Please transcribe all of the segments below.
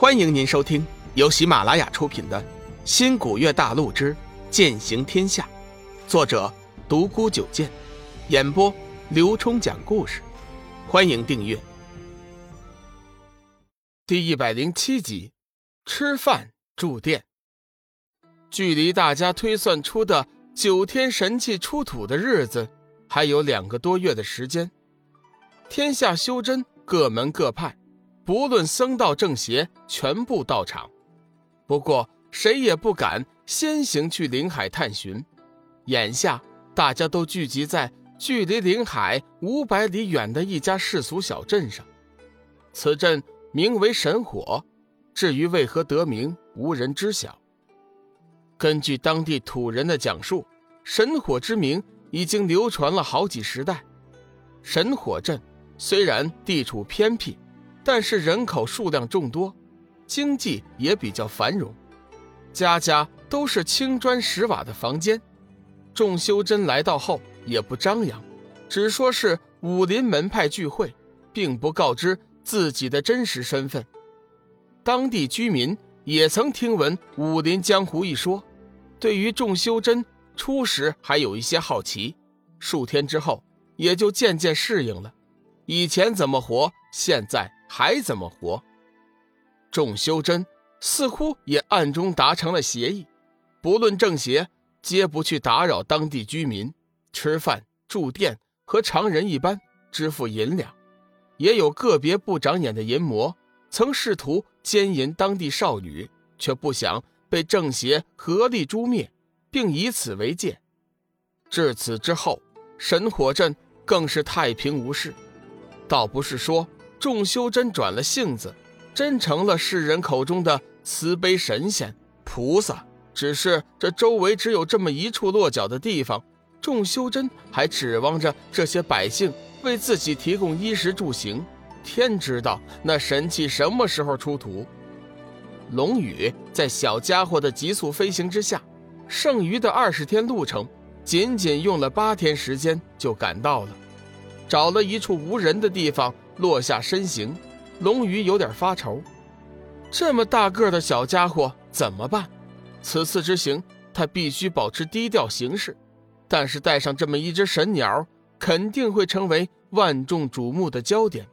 欢迎您收听由喜马拉雅出品的《新古月大陆之剑行天下》，作者独孤九剑，演播刘冲讲故事。欢迎订阅。第一百零七集，吃饭住店。距离大家推算出的九天神器出土的日子，还有两个多月的时间。天下修真各门各派。不论僧道正邪，全部到场。不过谁也不敢先行去临海探寻。眼下大家都聚集在距离临海五百里远的一家世俗小镇上。此镇名为神火，至于为何得名，无人知晓。根据当地土人的讲述，神火之名已经流传了好几十代。神火镇虽然地处偏僻。但是人口数量众多，经济也比较繁荣，家家都是青砖石瓦的房间。众修真来到后也不张扬，只说是武林门派聚会，并不告知自己的真实身份。当地居民也曾听闻武林江湖一说，对于众修真初时还有一些好奇，数天之后也就渐渐适应了。以前怎么活，现在。还怎么活？众修真似乎也暗中达成了协议，不论正邪，皆不去打扰当地居民吃饭住店，和常人一般支付银两。也有个别不长眼的淫魔，曾试图奸淫当地少女，却不想被正邪合力诛灭，并以此为戒。至此之后，神火镇更是太平无事。倒不是说。众修真转了性子，真成了世人口中的慈悲神仙菩萨。只是这周围只有这么一处落脚的地方，众修真还指望着这些百姓为自己提供衣食住行。天知道那神器什么时候出土。龙宇在小家伙的急速飞行之下，剩余的二十天路程，仅仅用了八天时间就赶到了。找了一处无人的地方。落下身形，龙鱼有点发愁。这么大个的小家伙怎么办？此次之行，他必须保持低调行事。但是带上这么一只神鸟，肯定会成为万众瞩目的焦点。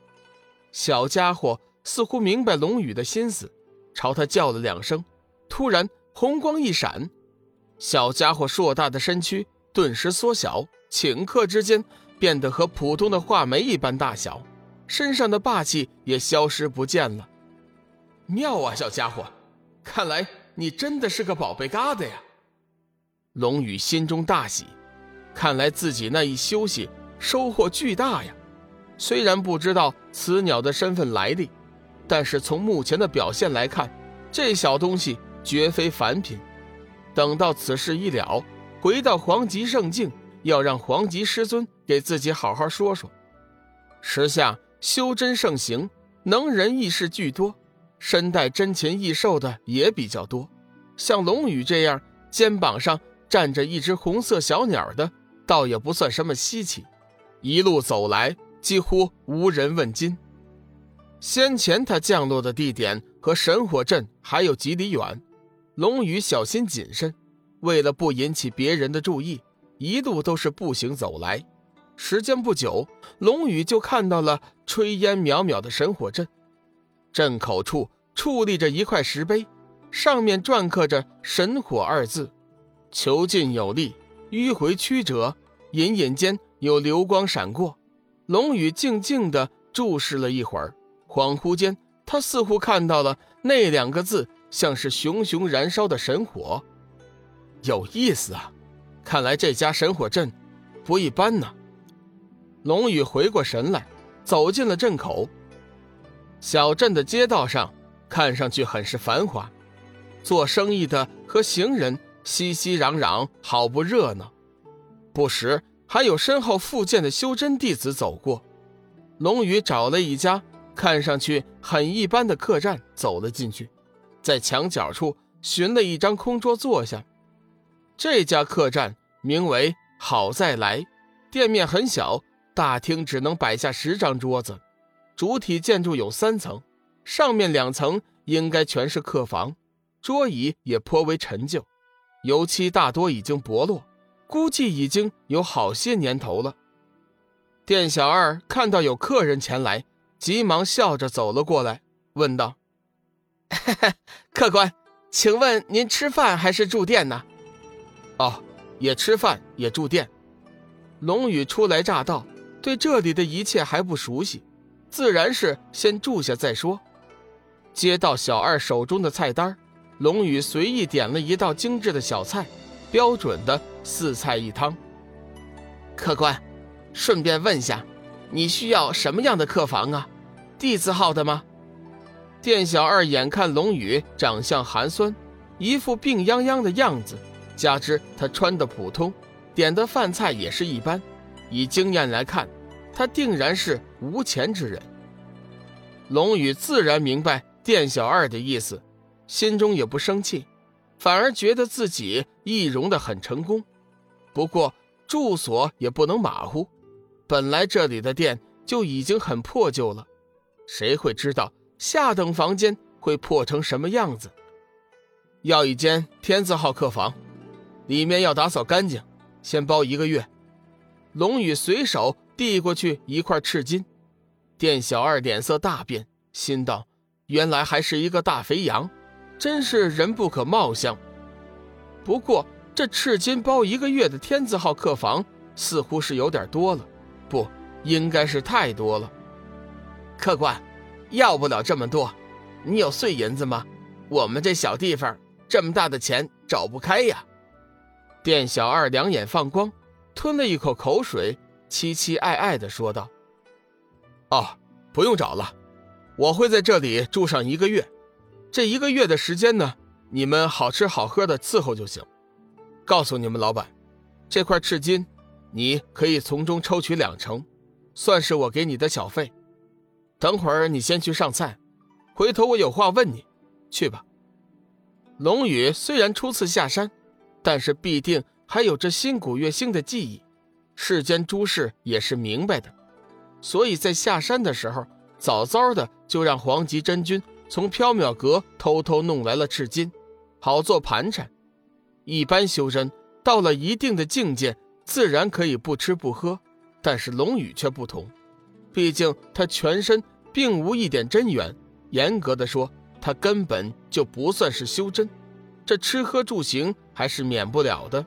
小家伙似乎明白龙宇的心思，朝他叫了两声。突然，红光一闪，小家伙硕大的身躯顿时缩小，顷刻之间变得和普通的画眉一般大小。身上的霸气也消失不见了。妙啊，小家伙，看来你真的是个宝贝疙瘩呀！龙宇心中大喜，看来自己那一休息收获巨大呀。虽然不知道此鸟的身份来历，但是从目前的表现来看，这小东西绝非凡品。等到此事一了，回到黄极圣境，要让黄极师尊给自己好好说说。时下。修真盛行，能人异士巨多，身带真禽异兽的也比较多。像龙宇这样肩膀上站着一只红色小鸟的，倒也不算什么稀奇。一路走来，几乎无人问津。先前他降落的地点和神火镇还有几里远，龙宇小心谨慎，为了不引起别人的注意，一路都是步行走来。时间不久，龙宇就看到了炊烟渺渺的神火镇。镇口处矗立着一块石碑，上面篆刻着“神火”二字。遒劲有力，迂回曲折，隐隐间有流光闪过。龙宇静静地注视了一会儿，恍惚间，他似乎看到了那两个字，像是熊熊燃烧的神火。有意思啊，看来这家神火镇不一般呢。龙宇回过神来，走进了镇口。小镇的街道上看上去很是繁华，做生意的和行人熙熙攘攘，好不热闹。不时还有身后复健的修真弟子走过。龙宇找了一家看上去很一般的客栈，走了进去，在墙角处寻了一张空桌坐下。这家客栈名为“好再来”，店面很小。大厅只能摆下十张桌子，主体建筑有三层，上面两层应该全是客房，桌椅也颇为陈旧，油漆大多已经剥落，估计已经有好些年头了。店小二看到有客人前来，急忙笑着走了过来，问道：“客官，请问您吃饭还是住店呢？”“哦，也吃饭也住店。”龙宇初来乍到，对这里的一切还不熟悉，自然是先住下再说。接到小二手中的菜单，龙宇随意点了一道精致的小菜，标准的四菜一汤。客官。顺便问下，你需要什么样的客房啊？地字号的吗？店小二眼看龙宇长相寒酸，一副病殃殃的样子，加之他穿的普通，点的饭菜也是一般，以经验来看，他定然是无钱之人。龙宇自然明白店小二的意思，心中也不生气，反而觉得自己易容的很成功。不过住所也不能马虎。本来这里的店就已经很破旧了，谁会知道下等房间会破成什么样子？要一间天字号客房，里面要打扫干净，先包一个月。龙宇随手递过去一块赤金，店小二脸色大变，心道：原来还是一个大肥羊，真是人不可貌相。不过这赤金包一个月的天字号客房，似乎是有点多了。不应该是太多了，客官，要不了这么多。你有碎银子吗？我们这小地方这么大的钱找不开呀。店小二两眼放光，吞了一口口水，凄凄爱爱的说道：“哦，不用找了，我会在这里住上一个月。这一个月的时间呢，你们好吃好喝的伺候就行。告诉你们老板，这块赤金。”你可以从中抽取两成，算是我给你的小费。等会儿你先去上菜，回头我有话问你。去吧。龙宇虽然初次下山，但是必定还有着新古月星的记忆，世间诸事也是明白的，所以在下山的时候，早早的就让黄极真君从缥缈阁偷偷弄来了赤金，好做盘缠。一般修真到了一定的境界。自然可以不吃不喝，但是龙宇却不同，毕竟他全身并无一点真元，严格的说，他根本就不算是修真，这吃喝住行还是免不了的。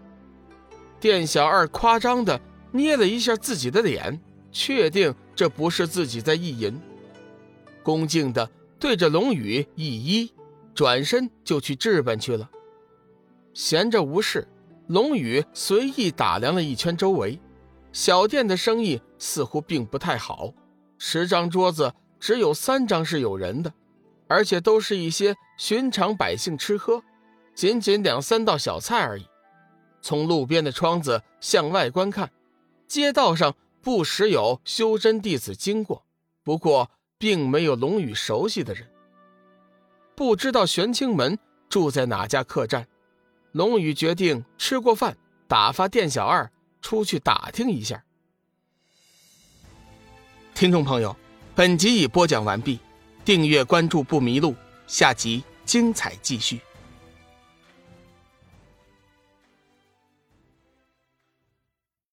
店小二夸张的捏了一下自己的脸，确定这不是自己在意淫，恭敬的对着龙宇一揖，转身就去置办去了。闲着无事。龙宇随意打量了一圈周围，小店的生意似乎并不太好。十张桌子只有三张是有人的，而且都是一些寻常百姓吃喝，仅仅两三道小菜而已。从路边的窗子向外观看，街道上不时有修真弟子经过，不过并没有龙宇熟悉的人。不知道玄清门住在哪家客栈。龙宇决定吃过饭，打发店小二出去打听一下。听众朋友，本集已播讲完毕，订阅关注不迷路，下集精彩继续。